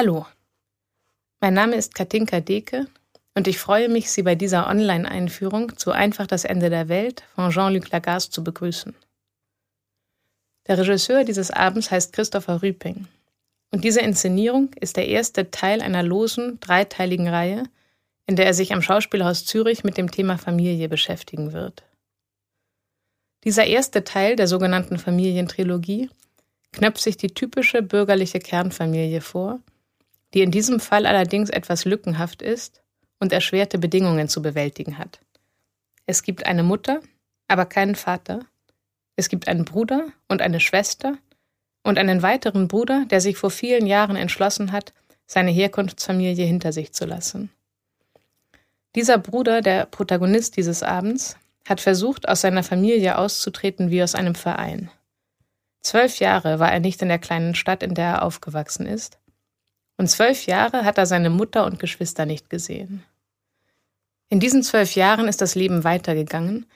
Hallo, mein Name ist Katinka Deke und ich freue mich, Sie bei dieser Online-Einführung zu Einfach das Ende der Welt von Jean-Luc Lagarce zu begrüßen. Der Regisseur dieses Abends heißt Christopher Rüping und diese Inszenierung ist der erste Teil einer losen, dreiteiligen Reihe, in der er sich am Schauspielhaus Zürich mit dem Thema Familie beschäftigen wird. Dieser erste Teil der sogenannten Familientrilogie knöpft sich die typische bürgerliche Kernfamilie vor, die in diesem Fall allerdings etwas lückenhaft ist und erschwerte Bedingungen zu bewältigen hat. Es gibt eine Mutter, aber keinen Vater. Es gibt einen Bruder und eine Schwester und einen weiteren Bruder, der sich vor vielen Jahren entschlossen hat, seine Herkunftsfamilie hinter sich zu lassen. Dieser Bruder, der Protagonist dieses Abends, hat versucht, aus seiner Familie auszutreten wie aus einem Verein. Zwölf Jahre war er nicht in der kleinen Stadt, in der er aufgewachsen ist, und zwölf Jahre hat er seine Mutter und Geschwister nicht gesehen. In diesen zwölf Jahren ist das Leben weitergegangen.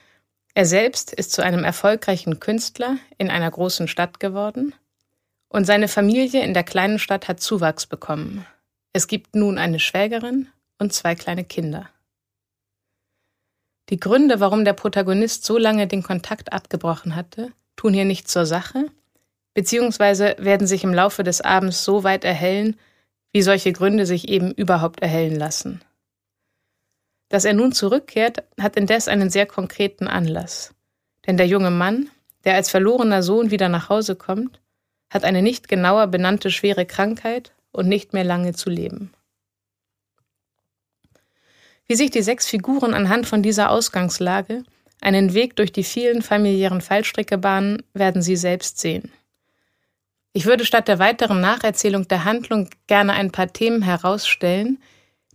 Er selbst ist zu einem erfolgreichen Künstler in einer großen Stadt geworden und seine Familie in der kleinen Stadt hat Zuwachs bekommen. Es gibt nun eine Schwägerin und zwei kleine Kinder. Die Gründe, warum der Protagonist so lange den Kontakt abgebrochen hatte, tun hier nicht zur Sache, beziehungsweise werden sich im Laufe des Abends so weit erhellen, wie solche Gründe sich eben überhaupt erhellen lassen. Dass er nun zurückkehrt, hat indes einen sehr konkreten Anlass. Denn der junge Mann, der als verlorener Sohn wieder nach Hause kommt, hat eine nicht genauer benannte schwere Krankheit und nicht mehr lange zu leben. Wie sich die sechs Figuren anhand von dieser Ausgangslage einen Weg durch die vielen familiären Fallstricke bahnen, werden Sie selbst sehen. Ich würde statt der weiteren Nacherzählung der Handlung gerne ein paar Themen herausstellen,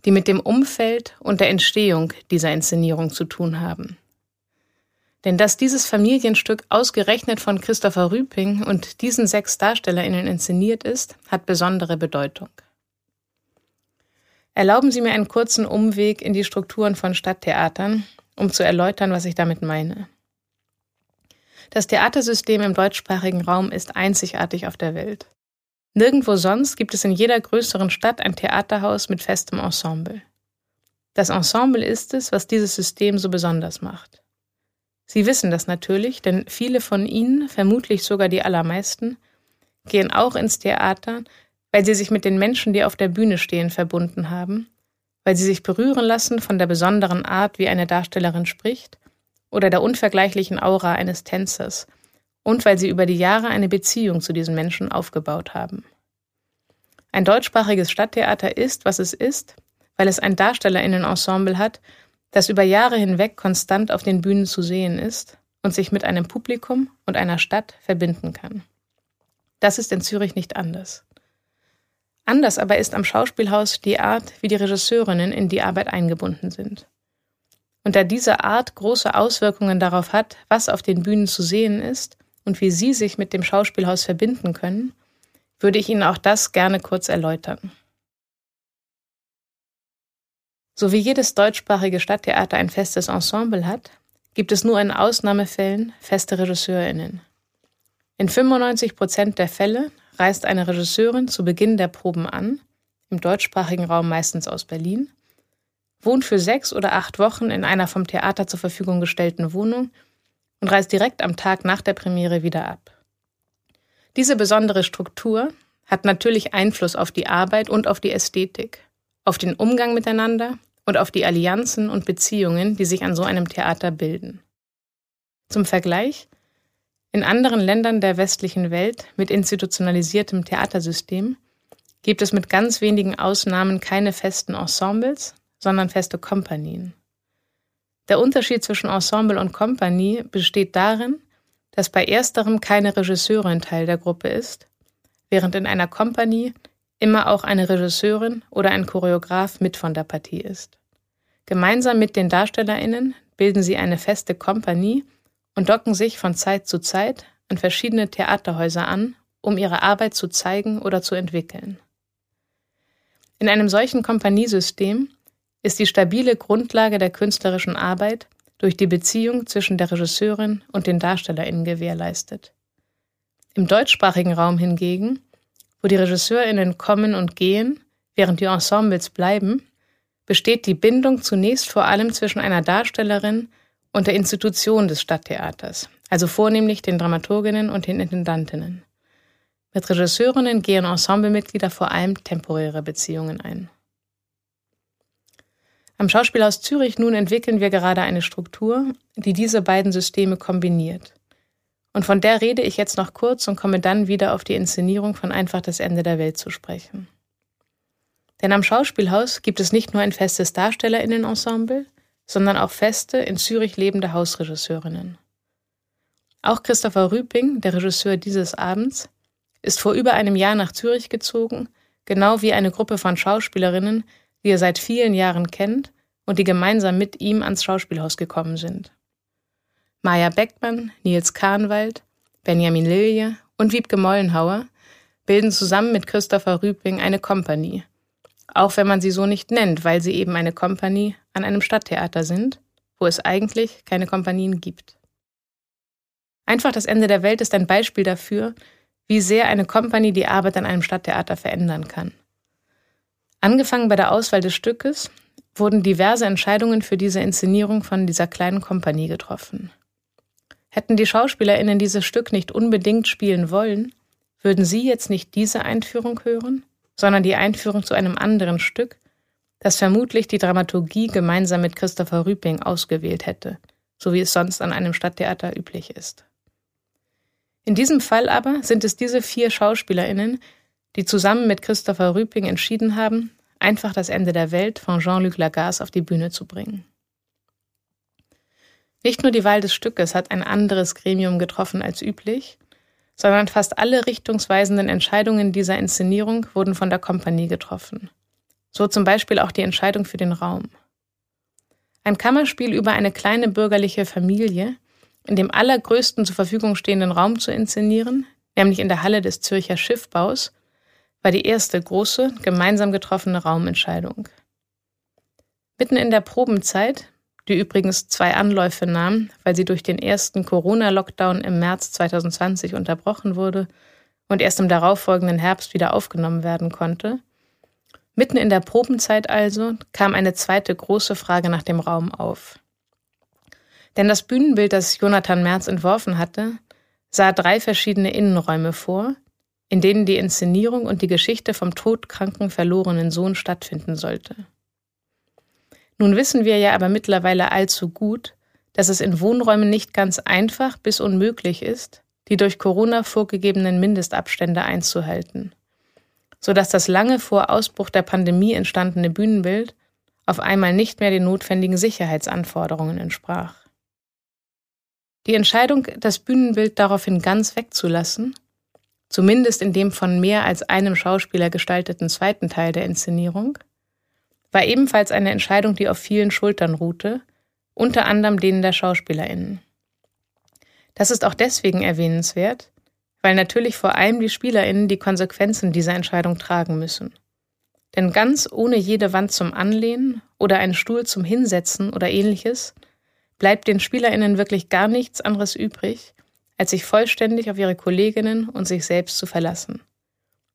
die mit dem Umfeld und der Entstehung dieser Inszenierung zu tun haben. Denn dass dieses Familienstück ausgerechnet von Christopher Rüping und diesen sechs DarstellerInnen inszeniert ist, hat besondere Bedeutung. Erlauben Sie mir einen kurzen Umweg in die Strukturen von Stadttheatern, um zu erläutern, was ich damit meine. Das Theatersystem im deutschsprachigen Raum ist einzigartig auf der Welt. Nirgendwo sonst gibt es in jeder größeren Stadt ein Theaterhaus mit festem Ensemble. Das Ensemble ist es, was dieses System so besonders macht. Sie wissen das natürlich, denn viele von Ihnen, vermutlich sogar die allermeisten, gehen auch ins Theater, weil sie sich mit den Menschen, die auf der Bühne stehen, verbunden haben, weil sie sich berühren lassen von der besonderen Art, wie eine Darstellerin spricht oder der unvergleichlichen Aura eines Tänzers und weil sie über die Jahre eine Beziehung zu diesen Menschen aufgebaut haben. Ein deutschsprachiges Stadttheater ist, was es ist, weil es ein Darstellerinnenensemble hat, das über Jahre hinweg konstant auf den Bühnen zu sehen ist und sich mit einem Publikum und einer Stadt verbinden kann. Das ist in Zürich nicht anders. Anders aber ist am Schauspielhaus die Art, wie die Regisseurinnen in die Arbeit eingebunden sind. Und da diese Art große Auswirkungen darauf hat, was auf den Bühnen zu sehen ist und wie Sie sich mit dem Schauspielhaus verbinden können, würde ich Ihnen auch das gerne kurz erläutern. So wie jedes deutschsprachige Stadttheater ein festes Ensemble hat, gibt es nur in Ausnahmefällen feste RegisseurInnen. In 95 Prozent der Fälle reist eine Regisseurin zu Beginn der Proben an, im deutschsprachigen Raum meistens aus Berlin, wohnt für sechs oder acht Wochen in einer vom Theater zur Verfügung gestellten Wohnung und reist direkt am Tag nach der Premiere wieder ab. Diese besondere Struktur hat natürlich Einfluss auf die Arbeit und auf die Ästhetik, auf den Umgang miteinander und auf die Allianzen und Beziehungen, die sich an so einem Theater bilden. Zum Vergleich, in anderen Ländern der westlichen Welt mit institutionalisiertem Theatersystem gibt es mit ganz wenigen Ausnahmen keine festen Ensembles, sondern feste Kompanien. Der Unterschied zwischen Ensemble und Kompanie besteht darin, dass bei ersterem keine Regisseurin Teil der Gruppe ist, während in einer Kompanie immer auch eine Regisseurin oder ein Choreograf mit von der Partie ist. Gemeinsam mit den DarstellerInnen bilden sie eine feste Kompanie und docken sich von Zeit zu Zeit an verschiedene Theaterhäuser an, um ihre Arbeit zu zeigen oder zu entwickeln. In einem solchen Kompaniesystem ist die stabile Grundlage der künstlerischen Arbeit durch die Beziehung zwischen der Regisseurin und den DarstellerInnen gewährleistet. Im deutschsprachigen Raum hingegen wo die RegisseurInnen kommen und gehen, während die Ensembles bleiben, besteht die Bindung zunächst vor allem zwischen einer Darstellerin und der Institution des Stadttheaters, also vornehmlich den Dramaturginnen und den Intendantinnen. Mit Regisseurinnen gehen Ensemblemitglieder vor allem temporäre Beziehungen ein. Am Schauspielhaus Zürich nun entwickeln wir gerade eine Struktur, die diese beiden Systeme kombiniert. Und von der rede ich jetzt noch kurz und komme dann wieder auf die Inszenierung von Einfach das Ende der Welt zu sprechen. Denn am Schauspielhaus gibt es nicht nur ein festes Darstellerinnenensemble, sondern auch feste, in Zürich lebende Hausregisseurinnen. Auch Christopher Rüping, der Regisseur dieses Abends, ist vor über einem Jahr nach Zürich gezogen, genau wie eine Gruppe von Schauspielerinnen, die er seit vielen Jahren kennt und die gemeinsam mit ihm ans Schauspielhaus gekommen sind. Maja Beckmann, Nils Kahnwald, Benjamin Lilje und Wiebke Mollenhauer bilden zusammen mit Christopher Rüping eine Kompanie. Auch wenn man sie so nicht nennt, weil sie eben eine Kompanie an einem Stadttheater sind, wo es eigentlich keine Kompanien gibt. Einfach das Ende der Welt ist ein Beispiel dafür, wie sehr eine Kompanie die Arbeit an einem Stadttheater verändern kann. Angefangen bei der Auswahl des Stückes wurden diverse Entscheidungen für diese Inszenierung von dieser kleinen Kompanie getroffen. Hätten die SchauspielerInnen dieses Stück nicht unbedingt spielen wollen, würden sie jetzt nicht diese Einführung hören, sondern die Einführung zu einem anderen Stück, das vermutlich die Dramaturgie gemeinsam mit Christopher Rüping ausgewählt hätte, so wie es sonst an einem Stadttheater üblich ist. In diesem Fall aber sind es diese vier SchauspielerInnen, die zusammen mit Christopher Rüping entschieden haben, einfach das Ende der Welt von Jean-Luc Lagasse auf die Bühne zu bringen. Nicht nur die Wahl des Stückes hat ein anderes Gremium getroffen als üblich, sondern fast alle richtungsweisenden Entscheidungen dieser Inszenierung wurden von der Kompanie getroffen. So zum Beispiel auch die Entscheidung für den Raum. Ein Kammerspiel über eine kleine bürgerliche Familie, in dem allergrößten zur Verfügung stehenden Raum zu inszenieren, nämlich in der Halle des Zürcher Schiffbaus, war die erste große, gemeinsam getroffene Raumentscheidung. Mitten in der Probenzeit die übrigens zwei Anläufe nahm, weil sie durch den ersten Corona-Lockdown im März 2020 unterbrochen wurde und erst im darauffolgenden Herbst wieder aufgenommen werden konnte. Mitten in der Probenzeit also kam eine zweite große Frage nach dem Raum auf. Denn das Bühnenbild, das Jonathan Merz entworfen hatte, sah drei verschiedene Innenräume vor, in denen die Inszenierung und die Geschichte vom todkranken verlorenen Sohn stattfinden sollte. Nun wissen wir ja aber mittlerweile allzu gut, dass es in Wohnräumen nicht ganz einfach bis unmöglich ist, die durch Corona vorgegebenen Mindestabstände einzuhalten, sodass das lange vor Ausbruch der Pandemie entstandene Bühnenbild auf einmal nicht mehr den notwendigen Sicherheitsanforderungen entsprach. Die Entscheidung, das Bühnenbild daraufhin ganz wegzulassen, zumindest in dem von mehr als einem Schauspieler gestalteten zweiten Teil der Inszenierung, war ebenfalls eine Entscheidung, die auf vielen Schultern ruhte, unter anderem denen der Schauspielerinnen. Das ist auch deswegen erwähnenswert, weil natürlich vor allem die Spielerinnen die Konsequenzen dieser Entscheidung tragen müssen. Denn ganz ohne jede Wand zum Anlehnen oder einen Stuhl zum Hinsetzen oder ähnliches bleibt den Spielerinnen wirklich gar nichts anderes übrig, als sich vollständig auf ihre Kolleginnen und sich selbst zu verlassen.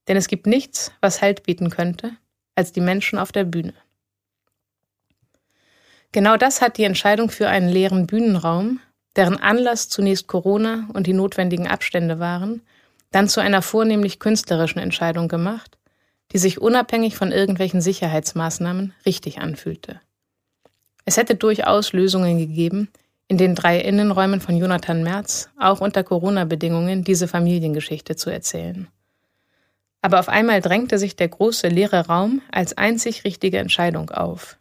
Denn es gibt nichts, was Halt bieten könnte, als die Menschen auf der Bühne. Genau das hat die Entscheidung für einen leeren Bühnenraum, deren Anlass zunächst Corona und die notwendigen Abstände waren, dann zu einer vornehmlich künstlerischen Entscheidung gemacht, die sich unabhängig von irgendwelchen Sicherheitsmaßnahmen richtig anfühlte. Es hätte durchaus Lösungen gegeben, in den drei Innenräumen von Jonathan Merz auch unter Corona-Bedingungen diese Familiengeschichte zu erzählen. Aber auf einmal drängte sich der große leere Raum als einzig richtige Entscheidung auf.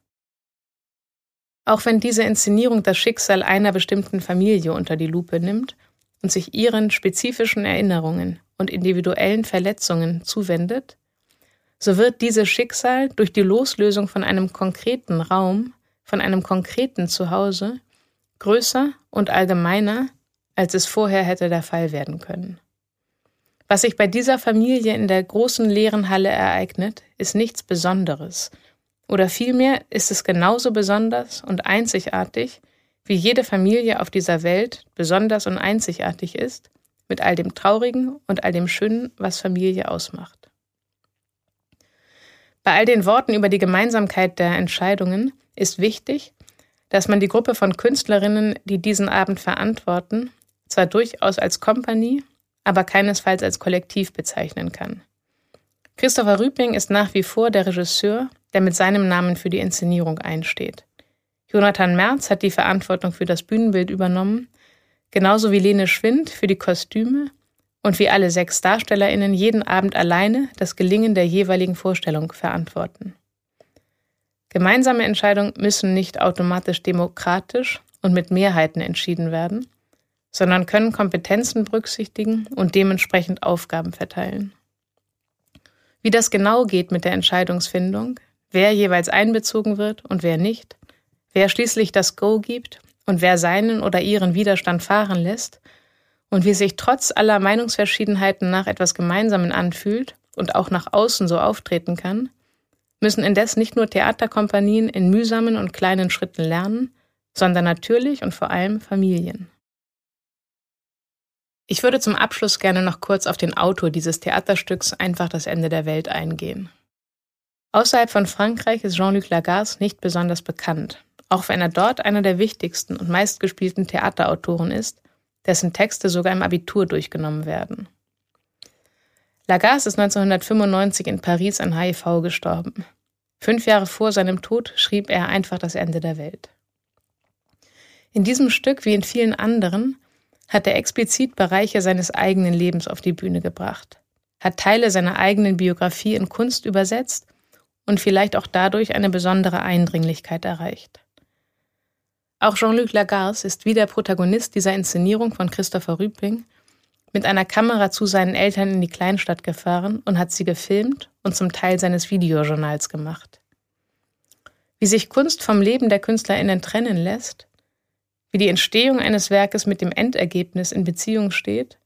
Auch wenn diese Inszenierung das Schicksal einer bestimmten Familie unter die Lupe nimmt und sich ihren spezifischen Erinnerungen und individuellen Verletzungen zuwendet, so wird dieses Schicksal durch die Loslösung von einem konkreten Raum, von einem konkreten Zuhause, größer und allgemeiner, als es vorher hätte der Fall werden können. Was sich bei dieser Familie in der großen leeren Halle ereignet, ist nichts Besonderes. Oder vielmehr ist es genauso besonders und einzigartig, wie jede Familie auf dieser Welt besonders und einzigartig ist, mit all dem Traurigen und all dem Schönen, was Familie ausmacht. Bei all den Worten über die Gemeinsamkeit der Entscheidungen ist wichtig, dass man die Gruppe von Künstlerinnen, die diesen Abend verantworten, zwar durchaus als Kompanie, aber keinesfalls als Kollektiv bezeichnen kann. Christopher Rüping ist nach wie vor der Regisseur, der mit seinem Namen für die Inszenierung einsteht. Jonathan Merz hat die Verantwortung für das Bühnenbild übernommen, genauso wie Lene Schwind für die Kostüme und wie alle sechs DarstellerInnen jeden Abend alleine das Gelingen der jeweiligen Vorstellung verantworten. Gemeinsame Entscheidungen müssen nicht automatisch demokratisch und mit Mehrheiten entschieden werden, sondern können Kompetenzen berücksichtigen und dementsprechend Aufgaben verteilen. Wie das genau geht mit der Entscheidungsfindung, wer jeweils einbezogen wird und wer nicht, wer schließlich das Go gibt und wer seinen oder ihren Widerstand fahren lässt und wie sich trotz aller Meinungsverschiedenheiten nach etwas Gemeinsamen anfühlt und auch nach außen so auftreten kann, müssen indes nicht nur Theaterkompanien in mühsamen und kleinen Schritten lernen, sondern natürlich und vor allem Familien. Ich würde zum Abschluss gerne noch kurz auf den Autor dieses Theaterstücks Einfach das Ende der Welt eingehen. Außerhalb von Frankreich ist Jean-Luc Lagarce nicht besonders bekannt, auch wenn er dort einer der wichtigsten und meistgespielten Theaterautoren ist, dessen Texte sogar im Abitur durchgenommen werden. Lagarce ist 1995 in Paris an HIV gestorben. Fünf Jahre vor seinem Tod schrieb er einfach das Ende der Welt. In diesem Stück wie in vielen anderen hat er explizit Bereiche seines eigenen Lebens auf die Bühne gebracht, hat Teile seiner eigenen Biografie in Kunst übersetzt und vielleicht auch dadurch eine besondere Eindringlichkeit erreicht. Auch Jean-Luc Lagarce ist wie der Protagonist dieser Inszenierung von Christopher Rübling mit einer Kamera zu seinen Eltern in die Kleinstadt gefahren und hat sie gefilmt und zum Teil seines Videojournals gemacht. Wie sich Kunst vom Leben der KünstlerInnen trennen lässt, wie die Entstehung eines Werkes mit dem Endergebnis in Beziehung steht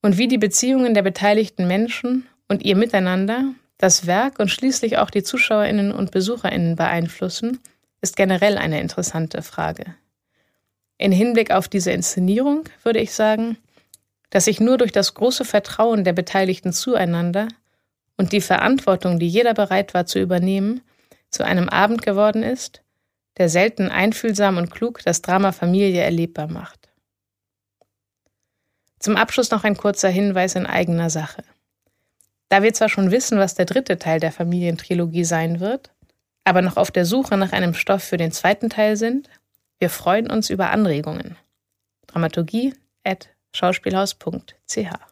und wie die Beziehungen der beteiligten Menschen und ihr Miteinander das Werk und schließlich auch die Zuschauerinnen und Besucherinnen beeinflussen, ist generell eine interessante Frage. In Hinblick auf diese Inszenierung würde ich sagen, dass sich nur durch das große Vertrauen der Beteiligten zueinander und die Verantwortung, die jeder bereit war zu übernehmen, zu einem Abend geworden ist, der selten einfühlsam und klug das Drama Familie erlebbar macht. Zum Abschluss noch ein kurzer Hinweis in eigener Sache. Da wir zwar schon wissen, was der dritte Teil der Familientrilogie sein wird, aber noch auf der Suche nach einem Stoff für den zweiten Teil sind, wir freuen uns über Anregungen. Dramaturgie at schauspielhaus.ch